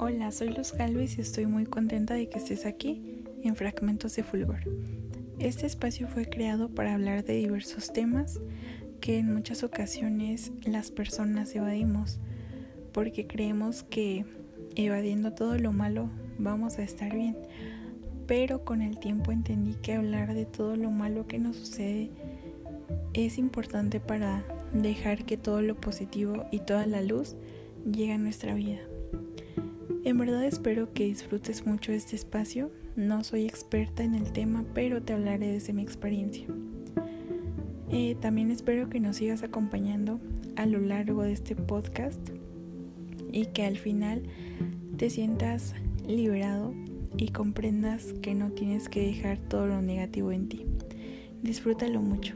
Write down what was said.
Hola, soy Luz Galvez y estoy muy contenta de que estés aquí en Fragmentos de Fulgor. Este espacio fue creado para hablar de diversos temas que en muchas ocasiones las personas evadimos porque creemos que evadiendo todo lo malo vamos a estar bien. Pero con el tiempo entendí que hablar de todo lo malo que nos sucede es importante para dejar que todo lo positivo y toda la luz llegue a nuestra vida. En verdad espero que disfrutes mucho este espacio. No soy experta en el tema, pero te hablaré desde mi experiencia. Eh, también espero que nos sigas acompañando a lo largo de este podcast y que al final te sientas liberado y comprendas que no tienes que dejar todo lo negativo en ti. Disfrútalo mucho.